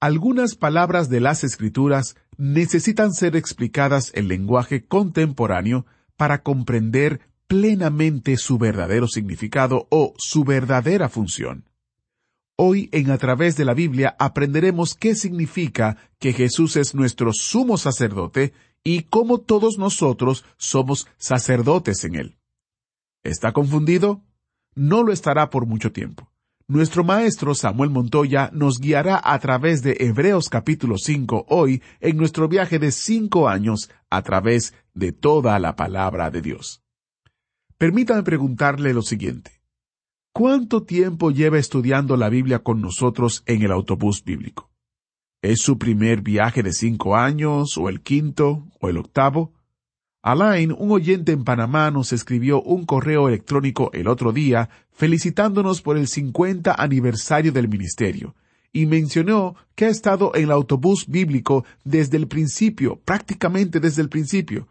Algunas palabras de las Escrituras necesitan ser explicadas en lenguaje contemporáneo para comprender plenamente su verdadero significado o su verdadera función. Hoy en A través de la Biblia aprenderemos qué significa que Jesús es nuestro sumo sacerdote y cómo todos nosotros somos sacerdotes en él. ¿Está confundido? No lo estará por mucho tiempo. Nuestro maestro Samuel Montoya nos guiará a través de Hebreos capítulo 5 hoy en nuestro viaje de cinco años a través de toda la palabra de Dios. Permítame preguntarle lo siguiente. ¿Cuánto tiempo lleva estudiando la Biblia con nosotros en el autobús bíblico? ¿Es su primer viaje de cinco años, o el quinto, o el octavo? Alain, un oyente en Panamá, nos escribió un correo electrónico el otro día felicitándonos por el 50 aniversario del ministerio, y mencionó que ha estado en el autobús bíblico desde el principio, prácticamente desde el principio.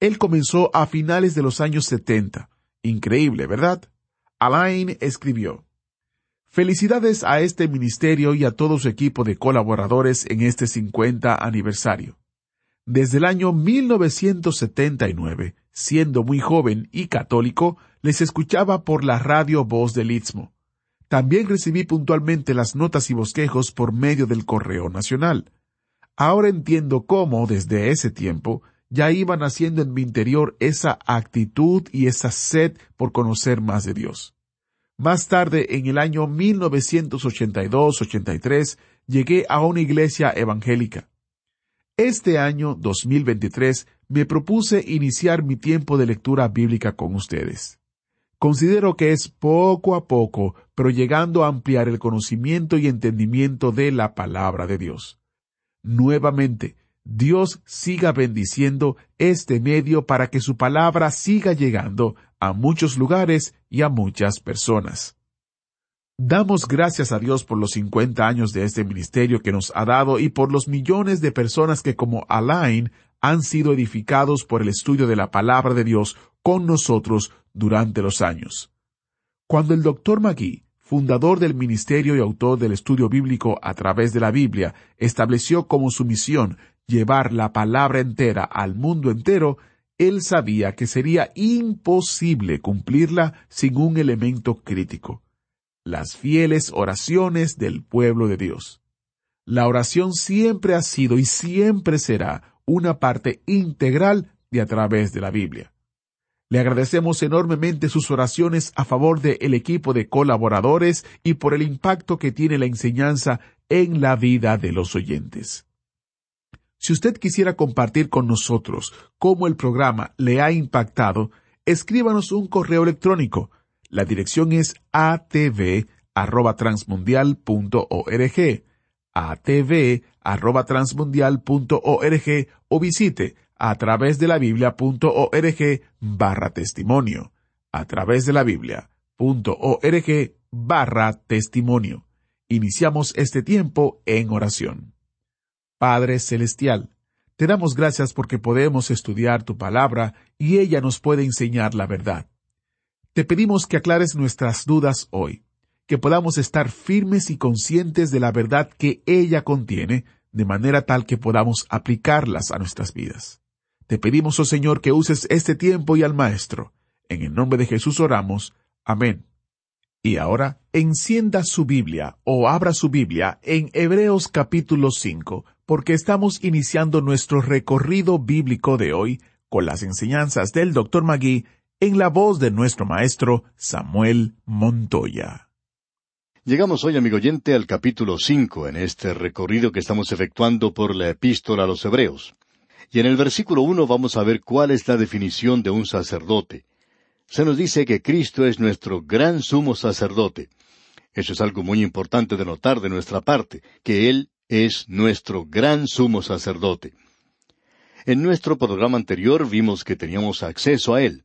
Él comenzó a finales de los años 70. Increíble, ¿verdad? Alain escribió, Felicidades a este ministerio y a todo su equipo de colaboradores en este 50 aniversario. Desde el año 1979, siendo muy joven y católico, les escuchaba por la radio Voz del Istmo. También recibí puntualmente las notas y bosquejos por medio del correo nacional. Ahora entiendo cómo, desde ese tiempo, ya iba naciendo en mi interior esa actitud y esa sed por conocer más de Dios. Más tarde, en el año 1982-83, llegué a una iglesia evangélica. Este año 2023 me propuse iniciar mi tiempo de lectura bíblica con ustedes. Considero que es poco a poco, pero llegando a ampliar el conocimiento y entendimiento de la palabra de Dios. Nuevamente, Dios siga bendiciendo este medio para que su palabra siga llegando a muchos lugares y a muchas personas. Damos gracias a Dios por los 50 años de este ministerio que nos ha dado y por los millones de personas que como Alain han sido edificados por el estudio de la palabra de Dios con nosotros durante los años. Cuando el doctor Magui, fundador del ministerio y autor del estudio bíblico a través de la Biblia, estableció como su misión llevar la palabra entera al mundo entero, él sabía que sería imposible cumplirla sin un elemento crítico las fieles oraciones del pueblo de Dios. La oración siempre ha sido y siempre será una parte integral de a través de la Biblia. Le agradecemos enormemente sus oraciones a favor del equipo de colaboradores y por el impacto que tiene la enseñanza en la vida de los oyentes. Si usted quisiera compartir con nosotros cómo el programa le ha impactado, escríbanos un correo electrónico la dirección es atv@transmundial.org, atv@transmundial.org o visite a través de la biblia.org barra testimonio, a través de la biblia.org barra testimonio. Iniciamos este tiempo en oración. Padre Celestial, te damos gracias porque podemos estudiar tu palabra y ella nos puede enseñar la verdad. Te pedimos que aclares nuestras dudas hoy, que podamos estar firmes y conscientes de la verdad que ella contiene, de manera tal que podamos aplicarlas a nuestras vidas. Te pedimos, oh Señor, que uses este tiempo y al Maestro. En el nombre de Jesús oramos. Amén. Y ahora, encienda su Biblia o abra su Biblia en Hebreos capítulo 5, porque estamos iniciando nuestro recorrido bíblico de hoy con las enseñanzas del Dr. Magui en la voz de nuestro maestro Samuel Montoya. Llegamos hoy, amigo oyente, al capítulo cinco en este recorrido que estamos efectuando por la epístola a los Hebreos. Y en el versículo uno vamos a ver cuál es la definición de un sacerdote. Se nos dice que Cristo es nuestro gran sumo sacerdote. Eso es algo muy importante de notar de nuestra parte, que Él es nuestro gran sumo sacerdote. En nuestro programa anterior vimos que teníamos acceso a Él.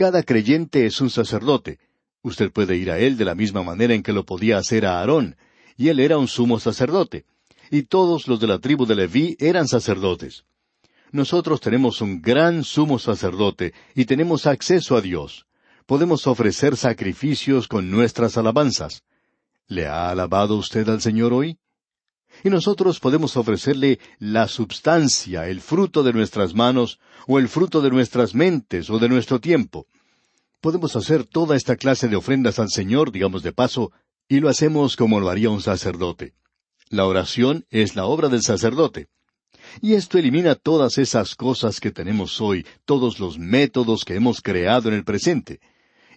Cada creyente es un sacerdote. Usted puede ir a Él de la misma manera en que lo podía hacer a Aarón, y Él era un sumo sacerdote. Y todos los de la tribu de Leví eran sacerdotes. Nosotros tenemos un gran sumo sacerdote y tenemos acceso a Dios. Podemos ofrecer sacrificios con nuestras alabanzas. ¿Le ha alabado usted al Señor hoy? Y nosotros podemos ofrecerle la substancia, el fruto de nuestras manos, o el fruto de nuestras mentes, o de nuestro tiempo. Podemos hacer toda esta clase de ofrendas al Señor, digamos de paso, y lo hacemos como lo haría un sacerdote. La oración es la obra del sacerdote. Y esto elimina todas esas cosas que tenemos hoy, todos los métodos que hemos creado en el presente.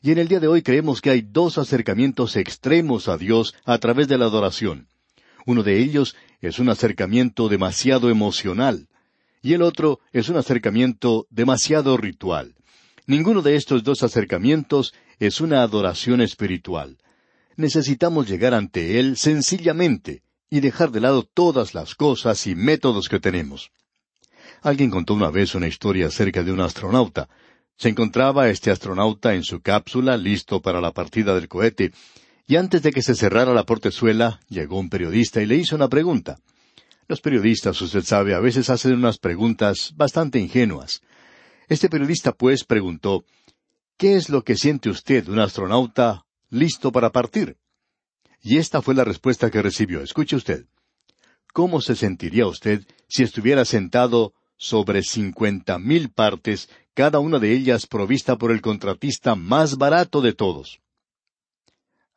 Y en el día de hoy creemos que hay dos acercamientos extremos a Dios a través de la adoración. Uno de ellos es un acercamiento demasiado emocional y el otro es un acercamiento demasiado ritual. Ninguno de estos dos acercamientos es una adoración espiritual. Necesitamos llegar ante Él sencillamente y dejar de lado todas las cosas y métodos que tenemos. Alguien contó una vez una historia acerca de un astronauta, se encontraba este astronauta en su cápsula, listo para la partida del cohete, y antes de que se cerrara la portezuela, llegó un periodista y le hizo una pregunta. Los periodistas, usted sabe, a veces hacen unas preguntas bastante ingenuas. Este periodista, pues, preguntó, ¿Qué es lo que siente usted, un astronauta, listo para partir? Y esta fue la respuesta que recibió. Escuche usted. ¿Cómo se sentiría usted si estuviera sentado sobre cincuenta mil partes cada una de ellas provista por el contratista más barato de todos.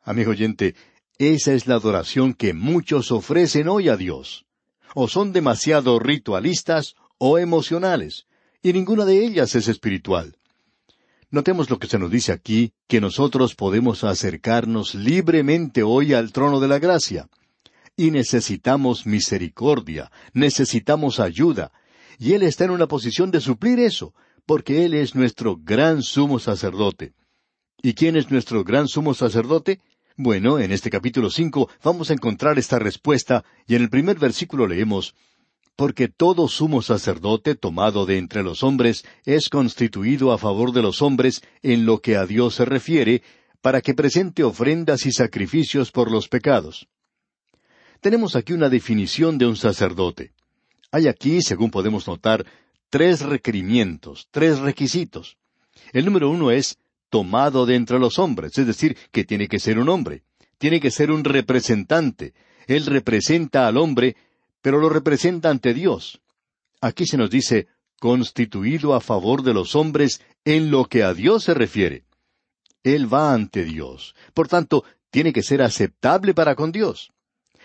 Amigo oyente, esa es la adoración que muchos ofrecen hoy a Dios. O son demasiado ritualistas o emocionales, y ninguna de ellas es espiritual. Notemos lo que se nos dice aquí, que nosotros podemos acercarnos libremente hoy al trono de la gracia. Y necesitamos misericordia, necesitamos ayuda, y Él está en una posición de suplir eso, porque Él es nuestro gran sumo sacerdote. ¿Y quién es nuestro gran sumo sacerdote? Bueno, en este capítulo cinco vamos a encontrar esta respuesta, y en el primer versículo leemos Porque todo sumo sacerdote tomado de entre los hombres es constituido a favor de los hombres en lo que a Dios se refiere, para que presente ofrendas y sacrificios por los pecados. Tenemos aquí una definición de un sacerdote. Hay aquí, según podemos notar, tres requerimientos, tres requisitos. El número uno es tomado de entre los hombres, es decir, que tiene que ser un hombre, tiene que ser un representante. Él representa al hombre, pero lo representa ante Dios. Aquí se nos dice constituido a favor de los hombres en lo que a Dios se refiere. Él va ante Dios. Por tanto, tiene que ser aceptable para con Dios.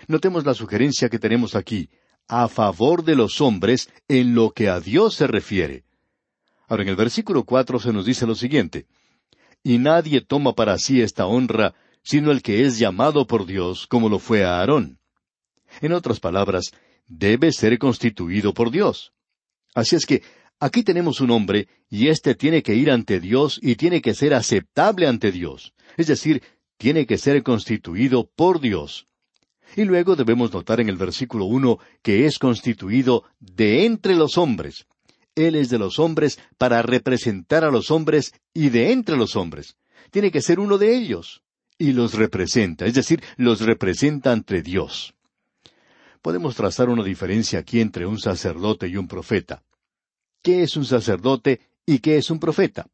Notemos la sugerencia que tenemos aquí a favor de los hombres en lo que a Dios se refiere. Ahora en el versículo cuatro se nos dice lo siguiente Y nadie toma para sí esta honra, sino el que es llamado por Dios, como lo fue a Aarón. En otras palabras, debe ser constituido por Dios. Así es que aquí tenemos un hombre, y éste tiene que ir ante Dios y tiene que ser aceptable ante Dios. Es decir, tiene que ser constituido por Dios. Y luego debemos notar en el versículo uno que es constituido de entre los hombres. Él es de los hombres para representar a los hombres y de entre los hombres. Tiene que ser uno de ellos. Y los representa, es decir, los representa ante Dios. Podemos trazar una diferencia aquí entre un sacerdote y un profeta. ¿Qué es un sacerdote y qué es un profeta?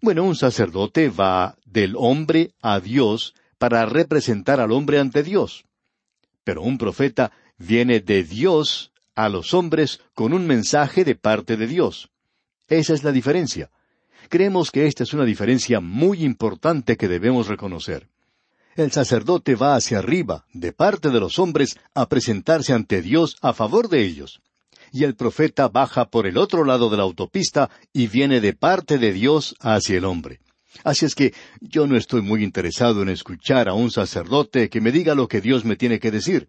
Bueno, un sacerdote va del hombre a Dios para representar al hombre ante Dios. Pero un profeta viene de Dios a los hombres con un mensaje de parte de Dios. Esa es la diferencia. Creemos que esta es una diferencia muy importante que debemos reconocer. El sacerdote va hacia arriba, de parte de los hombres, a presentarse ante Dios a favor de ellos. Y el profeta baja por el otro lado de la autopista y viene de parte de Dios hacia el hombre. Así es que yo no estoy muy interesado en escuchar a un sacerdote que me diga lo que Dios me tiene que decir.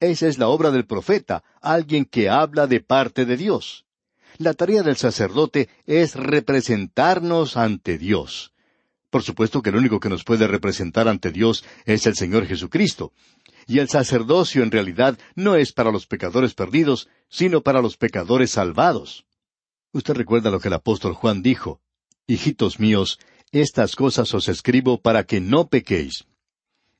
Esa es la obra del profeta, alguien que habla de parte de Dios. La tarea del sacerdote es representarnos ante Dios. Por supuesto que el único que nos puede representar ante Dios es el Señor Jesucristo. Y el sacerdocio en realidad no es para los pecadores perdidos, sino para los pecadores salvados. Usted recuerda lo que el apóstol Juan dijo, Hijitos míos, estas cosas os escribo para que no pequéis.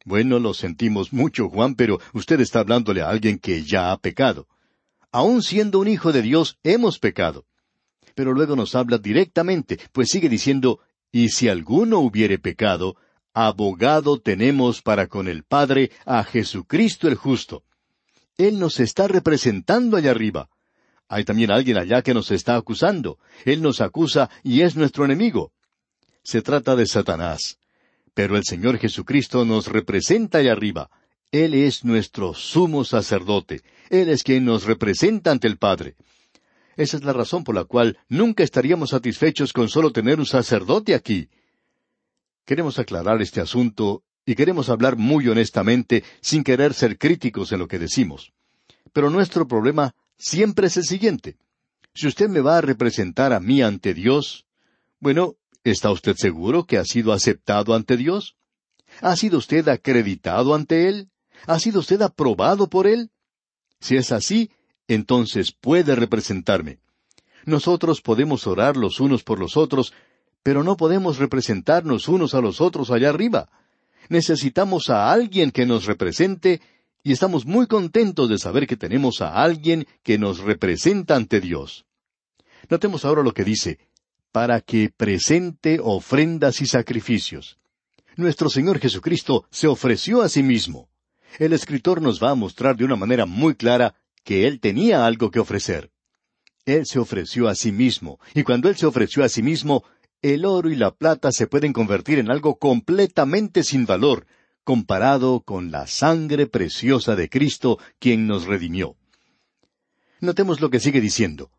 Bueno, lo sentimos mucho, Juan, pero usted está hablándole a alguien que ya ha pecado. Aun siendo un hijo de Dios, hemos pecado. Pero luego nos habla directamente, pues sigue diciendo, y si alguno hubiere pecado, abogado tenemos para con el Padre a Jesucristo el justo. Él nos está representando allá arriba. Hay también alguien allá que nos está acusando. Él nos acusa y es nuestro enemigo. Se trata de Satanás. Pero el Señor Jesucristo nos representa allá arriba. Él es nuestro sumo sacerdote. Él es quien nos representa ante el Padre. Esa es la razón por la cual nunca estaríamos satisfechos con solo tener un sacerdote aquí. Queremos aclarar este asunto y queremos hablar muy honestamente sin querer ser críticos en lo que decimos. Pero nuestro problema siempre es el siguiente. Si usted me va a representar a mí ante Dios, bueno, ¿está usted seguro que ha sido aceptado ante Dios? ¿Ha sido usted acreditado ante Él? ¿Ha sido usted aprobado por Él? Si es así, entonces puede representarme. Nosotros podemos orar los unos por los otros, pero no podemos representarnos unos a los otros allá arriba. Necesitamos a alguien que nos represente y estamos muy contentos de saber que tenemos a alguien que nos representa ante Dios. Notemos ahora lo que dice, para que presente ofrendas y sacrificios. Nuestro Señor Jesucristo se ofreció a sí mismo. El escritor nos va a mostrar de una manera muy clara que Él tenía algo que ofrecer. Él se ofreció a sí mismo, y cuando Él se ofreció a sí mismo, el oro y la plata se pueden convertir en algo completamente sin valor, comparado con la sangre preciosa de Cristo, quien nos redimió. Notemos lo que sigue diciendo,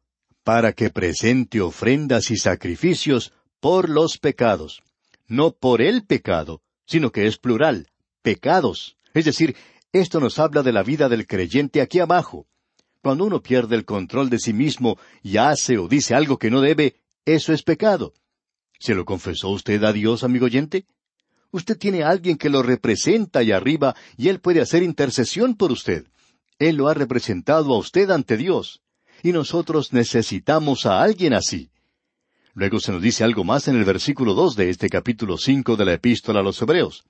para que presente ofrendas y sacrificios por los pecados, no por el pecado, sino que es plural, pecados. Es decir, esto nos habla de la vida del creyente aquí abajo. Cuando uno pierde el control de sí mismo y hace o dice algo que no debe, eso es pecado. ¿Se lo confesó usted a Dios, amigo oyente? Usted tiene a alguien que lo representa allá arriba y él puede hacer intercesión por usted. Él lo ha representado a usted ante Dios. Y nosotros necesitamos a alguien así. Luego se nos dice algo más en el versículo dos de este capítulo cinco de la Epístola a los Hebreos.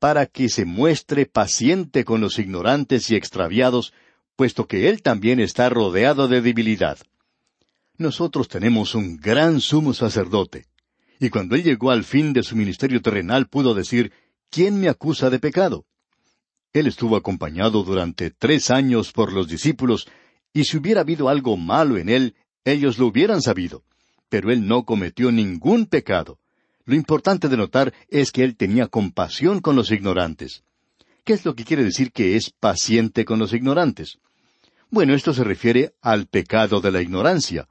Para que se muestre paciente con los ignorantes y extraviados, puesto que Él también está rodeado de debilidad. Nosotros tenemos un gran sumo sacerdote, y cuando Él llegó al fin de su ministerio terrenal pudo decir, ¿quién me acusa de pecado? Él estuvo acompañado durante tres años por los discípulos, y si hubiera habido algo malo en Él, ellos lo hubieran sabido. Pero Él no cometió ningún pecado. Lo importante de notar es que Él tenía compasión con los ignorantes. ¿Qué es lo que quiere decir que es paciente con los ignorantes? Bueno, esto se refiere al pecado de la ignorancia.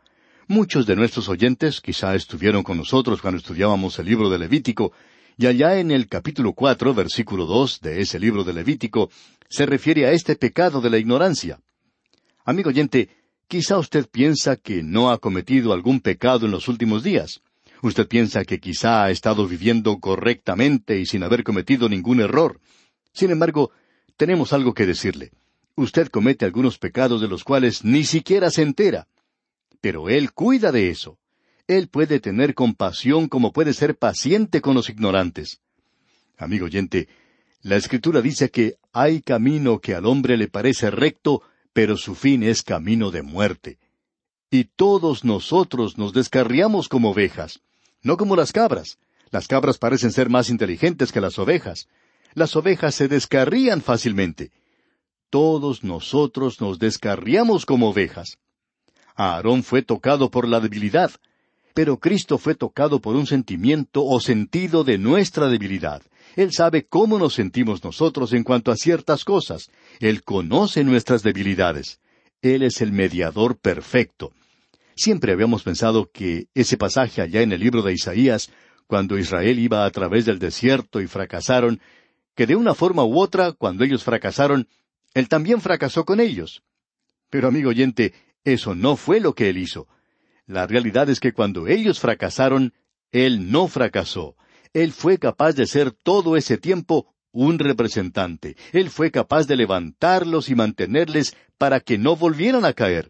Muchos de nuestros oyentes quizá estuvieron con nosotros cuando estudiábamos el libro de Levítico, y allá en el capítulo cuatro, versículo dos de ese libro de Levítico, se refiere a este pecado de la ignorancia. Amigo oyente, quizá usted piensa que no ha cometido algún pecado en los últimos días. Usted piensa que quizá ha estado viviendo correctamente y sin haber cometido ningún error. Sin embargo, tenemos algo que decirle usted comete algunos pecados de los cuales ni siquiera se entera. Pero Él cuida de eso. Él puede tener compasión como puede ser paciente con los ignorantes. Amigo oyente, la Escritura dice que hay camino que al hombre le parece recto, pero su fin es camino de muerte. Y todos nosotros nos descarriamos como ovejas, no como las cabras. Las cabras parecen ser más inteligentes que las ovejas. Las ovejas se descarrían fácilmente todos nosotros nos descarriamos como ovejas. Aarón fue tocado por la debilidad, pero Cristo fue tocado por un sentimiento o sentido de nuestra debilidad. Él sabe cómo nos sentimos nosotros en cuanto a ciertas cosas. Él conoce nuestras debilidades. Él es el mediador perfecto. Siempre habíamos pensado que ese pasaje allá en el libro de Isaías, cuando Israel iba a través del desierto y fracasaron, que de una forma u otra, cuando ellos fracasaron, él también fracasó con ellos. Pero amigo oyente, eso no fue lo que él hizo. La realidad es que cuando ellos fracasaron, él no fracasó. Él fue capaz de ser todo ese tiempo un representante. Él fue capaz de levantarlos y mantenerles para que no volvieran a caer.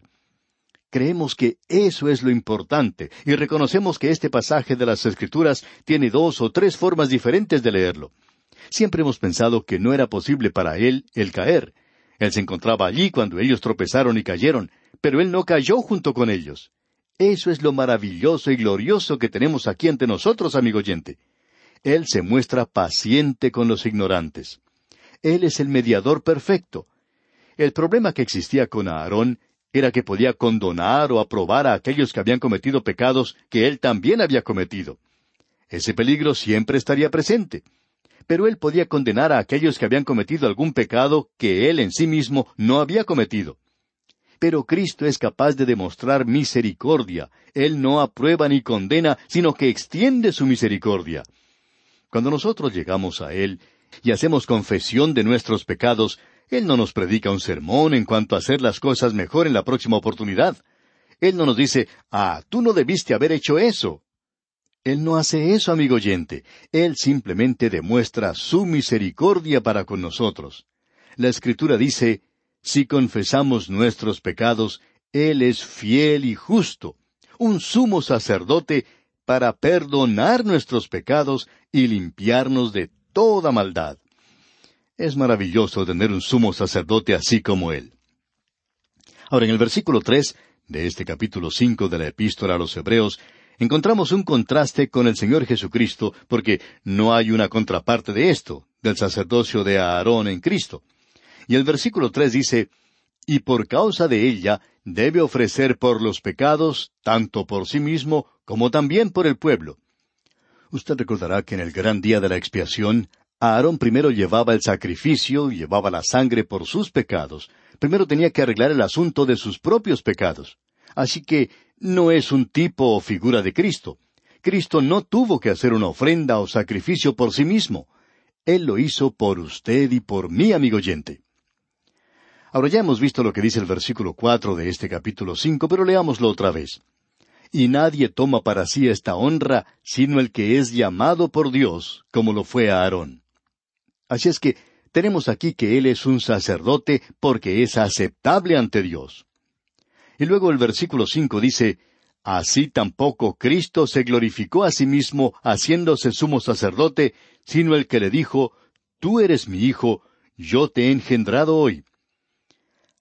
Creemos que eso es lo importante y reconocemos que este pasaje de las Escrituras tiene dos o tres formas diferentes de leerlo. Siempre hemos pensado que no era posible para él el caer. Él se encontraba allí cuando ellos tropezaron y cayeron, pero él no cayó junto con ellos. Eso es lo maravilloso y glorioso que tenemos aquí ante nosotros, amigo oyente. Él se muestra paciente con los ignorantes. Él es el mediador perfecto. El problema que existía con Aarón era que podía condonar o aprobar a aquellos que habían cometido pecados que él también había cometido. Ese peligro siempre estaría presente. Pero él podía condenar a aquellos que habían cometido algún pecado que él en sí mismo no había cometido. Pero Cristo es capaz de demostrar misericordia. Él no aprueba ni condena, sino que extiende su misericordia. Cuando nosotros llegamos a Él y hacemos confesión de nuestros pecados, Él no nos predica un sermón en cuanto a hacer las cosas mejor en la próxima oportunidad. Él no nos dice, ah, tú no debiste haber hecho eso. Él no hace eso, amigo oyente. Él simplemente demuestra su misericordia para con nosotros. La Escritura dice, si confesamos nuestros pecados, Él es fiel y justo, un sumo sacerdote para perdonar nuestros pecados y limpiarnos de toda maldad. Es maravilloso tener un sumo sacerdote así como Él. Ahora, en el versículo tres de este capítulo cinco de la Epístola a los Hebreos, encontramos un contraste con el Señor Jesucristo, porque no hay una contraparte de esto, del sacerdocio de Aarón en Cristo. Y el versículo tres dice, y por causa de ella debe ofrecer por los pecados, tanto por sí mismo como también por el pueblo. Usted recordará que en el gran día de la expiación, Aarón primero llevaba el sacrificio, llevaba la sangre por sus pecados. Primero tenía que arreglar el asunto de sus propios pecados. Así que no es un tipo o figura de Cristo. Cristo no tuvo que hacer una ofrenda o sacrificio por sí mismo. Él lo hizo por usted y por mí, amigo oyente. Ahora ya hemos visto lo que dice el versículo cuatro de este capítulo cinco, pero leámoslo otra vez. Y nadie toma para sí esta honra sino el que es llamado por Dios, como lo fue Aarón. Así es que tenemos aquí que él es un sacerdote porque es aceptable ante Dios. Y luego el versículo cinco dice, Así tampoco Cristo se glorificó a sí mismo haciéndose sumo sacerdote, sino el que le dijo, Tú eres mi hijo, yo te he engendrado hoy.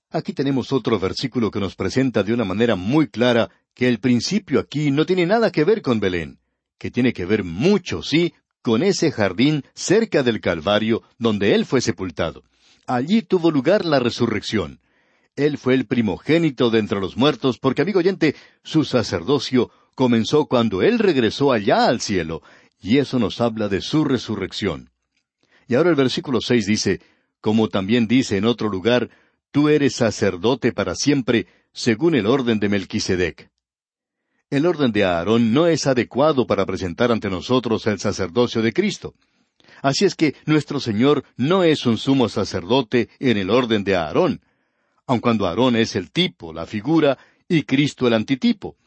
Aquí tenemos otro versículo que nos presenta de una manera muy clara que el principio aquí no tiene nada que ver con Belén, que tiene que ver mucho, sí, con ese jardín cerca del Calvario donde Él fue sepultado. Allí tuvo lugar la resurrección. Él fue el primogénito de entre los muertos porque, amigo oyente, su sacerdocio comenzó cuando Él regresó allá al cielo, y eso nos habla de su resurrección. Y ahora el versículo seis dice, como también dice en otro lugar, Tú eres sacerdote para siempre, según el orden de Melquisedec. El orden de Aarón no es adecuado para presentar ante nosotros el sacerdocio de Cristo. Así es que nuestro Señor no es un sumo sacerdote en el orden de Aarón, aun cuando Aarón es el tipo, la figura, y Cristo el antitipo.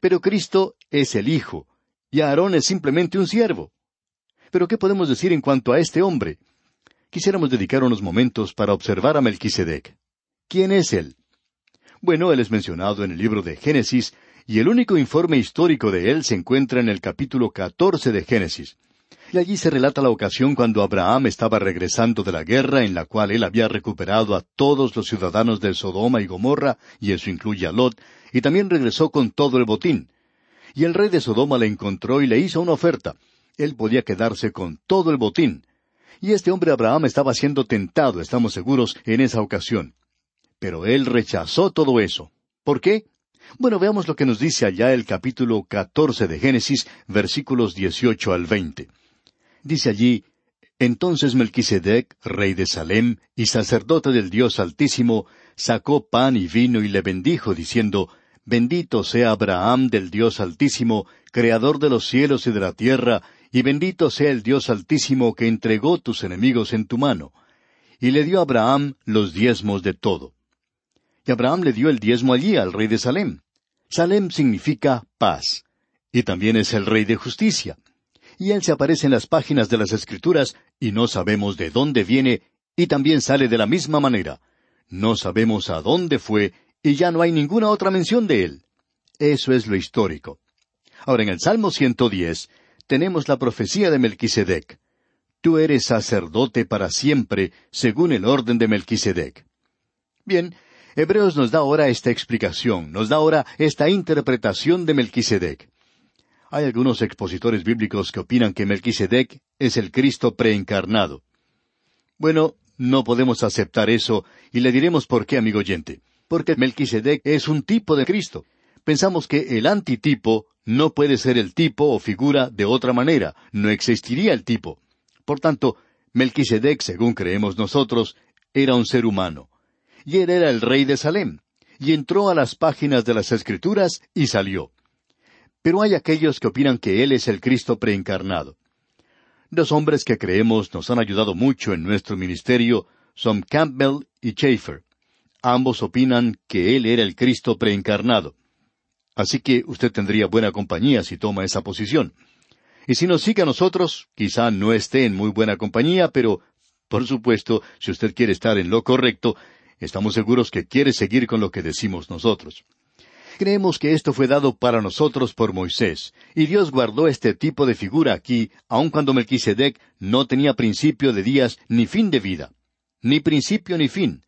Pero Cristo es el Hijo, y Aarón es simplemente un siervo. Pero ¿qué podemos decir en cuanto a este hombre? quisiéramos dedicar unos momentos para observar a Melquisedec. ¿Quién es él? Bueno, él es mencionado en el libro de Génesis, y el único informe histórico de él se encuentra en el capítulo catorce de Génesis. Y allí se relata la ocasión cuando Abraham estaba regresando de la guerra en la cual él había recuperado a todos los ciudadanos de Sodoma y Gomorra, y eso incluye a Lot, y también regresó con todo el botín. Y el rey de Sodoma le encontró y le hizo una oferta. Él podía quedarse con todo el botín, y este hombre Abraham estaba siendo tentado, estamos seguros, en esa ocasión. Pero él rechazó todo eso. ¿Por qué? Bueno, veamos lo que nos dice allá el capítulo catorce de Génesis, versículos dieciocho al veinte. Dice allí, Entonces Melquisedec, rey de Salem y sacerdote del Dios Altísimo, sacó pan y vino y le bendijo, diciendo, Bendito sea Abraham del Dios Altísimo, creador de los cielos y de la tierra, y bendito sea el Dios Altísimo que entregó tus enemigos en tu mano. Y le dio a Abraham los diezmos de todo. Y Abraham le dio el diezmo allí al rey de Salem. Salem significa paz, y también es el rey de justicia. y Él se aparece en las páginas de las Escrituras y no sabemos de dónde viene y también sale de la misma manera. No sabemos a dónde fue y ya no hay ninguna otra mención de Él. Eso es lo histórico. Ahora en el Salmo 110 tenemos la profecía de Melquisedec. Tú eres sacerdote para siempre, según el orden de Melquisedec. Bien, Hebreos nos da ahora esta explicación, nos da ahora esta interpretación de Melquisedec. Hay algunos expositores bíblicos que opinan que Melquisedec es el Cristo preencarnado. Bueno, no podemos aceptar eso y le diremos por qué, amigo oyente. Porque Melquisedec es un tipo de Cristo. Pensamos que el antitipo no puede ser el tipo o figura de otra manera, no existiría el tipo. Por tanto, Melquisedec, según creemos nosotros, era un ser humano y él era el rey de Salem, y entró a las páginas de las Escrituras y salió. Pero hay aquellos que opinan que él es el Cristo preencarnado. Dos hombres que creemos nos han ayudado mucho en nuestro ministerio son Campbell y Schaeffer. Ambos opinan que él era el Cristo preencarnado. Así que usted tendría buena compañía si toma esa posición. Y si nos sigue a nosotros, quizá no esté en muy buena compañía, pero, por supuesto, si usted quiere estar en lo correcto, Estamos seguros que quiere seguir con lo que decimos nosotros. Creemos que esto fue dado para nosotros por Moisés, y Dios guardó este tipo de figura aquí, aun cuando Melquisedec no tenía principio de días ni fin de vida. Ni principio ni fin.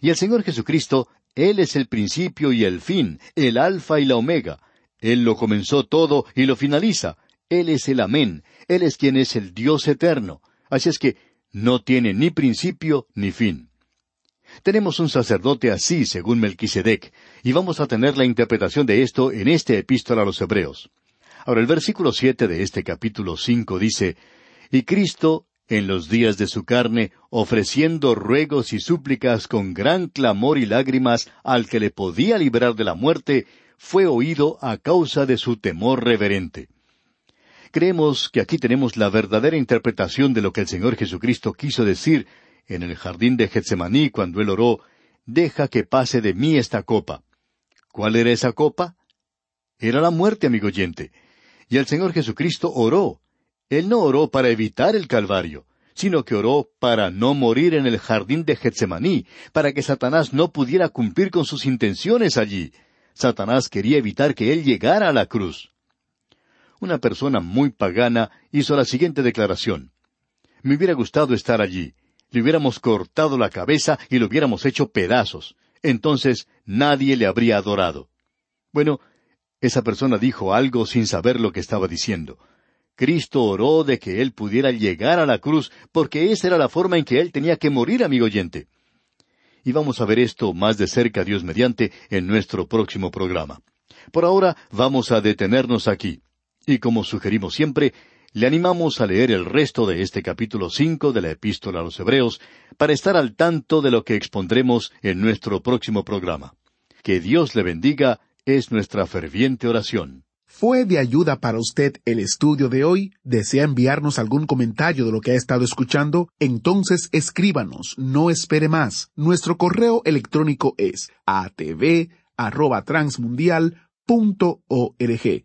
Y el Señor Jesucristo, Él es el principio y el fin, el alfa y la omega. Él lo comenzó todo y lo finaliza. Él es el amén. Él es quien es el Dios eterno. Así es que no tiene ni principio ni fin. Tenemos un sacerdote así, según Melquisedec, y vamos a tener la interpretación de esto en este epístola a los Hebreos. Ahora el versículo siete de este capítulo cinco dice Y Cristo, en los días de su carne, ofreciendo ruegos y súplicas con gran clamor y lágrimas al que le podía librar de la muerte, fue oído a causa de su temor reverente. Creemos que aquí tenemos la verdadera interpretación de lo que el Señor Jesucristo quiso decir en el jardín de Getsemaní cuando él oró, Deja que pase de mí esta copa. ¿Cuál era esa copa? Era la muerte, amigo oyente. Y el Señor Jesucristo oró. Él no oró para evitar el Calvario, sino que oró para no morir en el jardín de Getsemaní, para que Satanás no pudiera cumplir con sus intenciones allí. Satanás quería evitar que él llegara a la cruz. Una persona muy pagana hizo la siguiente declaración. Me hubiera gustado estar allí, le hubiéramos cortado la cabeza y lo hubiéramos hecho pedazos. Entonces nadie le habría adorado. Bueno, esa persona dijo algo sin saber lo que estaba diciendo. Cristo oró de que él pudiera llegar a la cruz, porque esa era la forma en que él tenía que morir, amigo oyente. Y vamos a ver esto más de cerca, Dios mediante, en nuestro próximo programa. Por ahora vamos a detenernos aquí. Y como sugerimos siempre, le animamos a leer el resto de este capítulo cinco de la Epístola a los Hebreos para estar al tanto de lo que expondremos en nuestro próximo programa. Que Dios le bendiga es nuestra ferviente oración. ¿Fue de ayuda para usted el estudio de hoy? ¿Desea enviarnos algún comentario de lo que ha estado escuchando? Entonces escríbanos, no espere más. Nuestro correo electrónico es atv@transmundial.org.